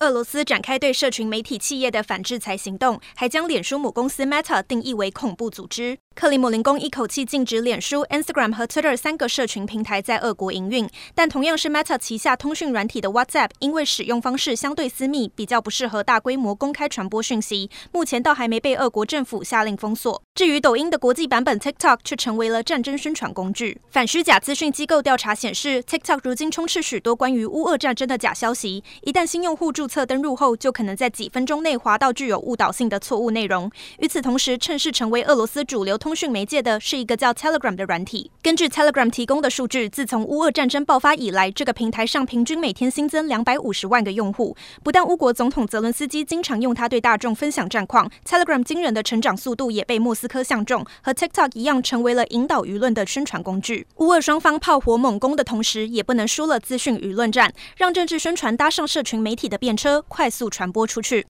俄罗斯展开对社群媒体企业的反制裁行动，还将脸书母公司 Meta 定义为恐怖组织。克里姆林宫一口气禁止脸书、Instagram 和 Twitter 三个社群平台在俄国营运，但同样是 Meta 旗下通讯软体的 WhatsApp，因为使用方式相对私密，比较不适合大规模公开传播讯息，目前倒还没被俄国政府下令封锁。至于抖音的国际版本 TikTok 却成为了战争宣传工具。反虚假资讯机构调查显示，TikTok 如今充斥许多关于乌俄战争的假消息，一旦新用户注册登入后，就可能在几分钟内滑到具有误导性的错误内容。与此同时，趁势成为俄罗斯主流通讯媒介的是一个叫 Telegram 的软体。根据 Telegram 提供的数据，自从乌俄战争爆发以来，这个平台上平均每天新增两百五十万个用户。不但乌国总统泽伦斯基经常用它对大众分享战况，Telegram 惊人的成长速度也被莫斯科相中，和 TikTok 一样，成为了引导舆论的宣传工具。乌俄双方炮火猛攻的同时，也不能输了资讯舆论战，让政治宣传搭上社群媒体的便车，快速传播出去。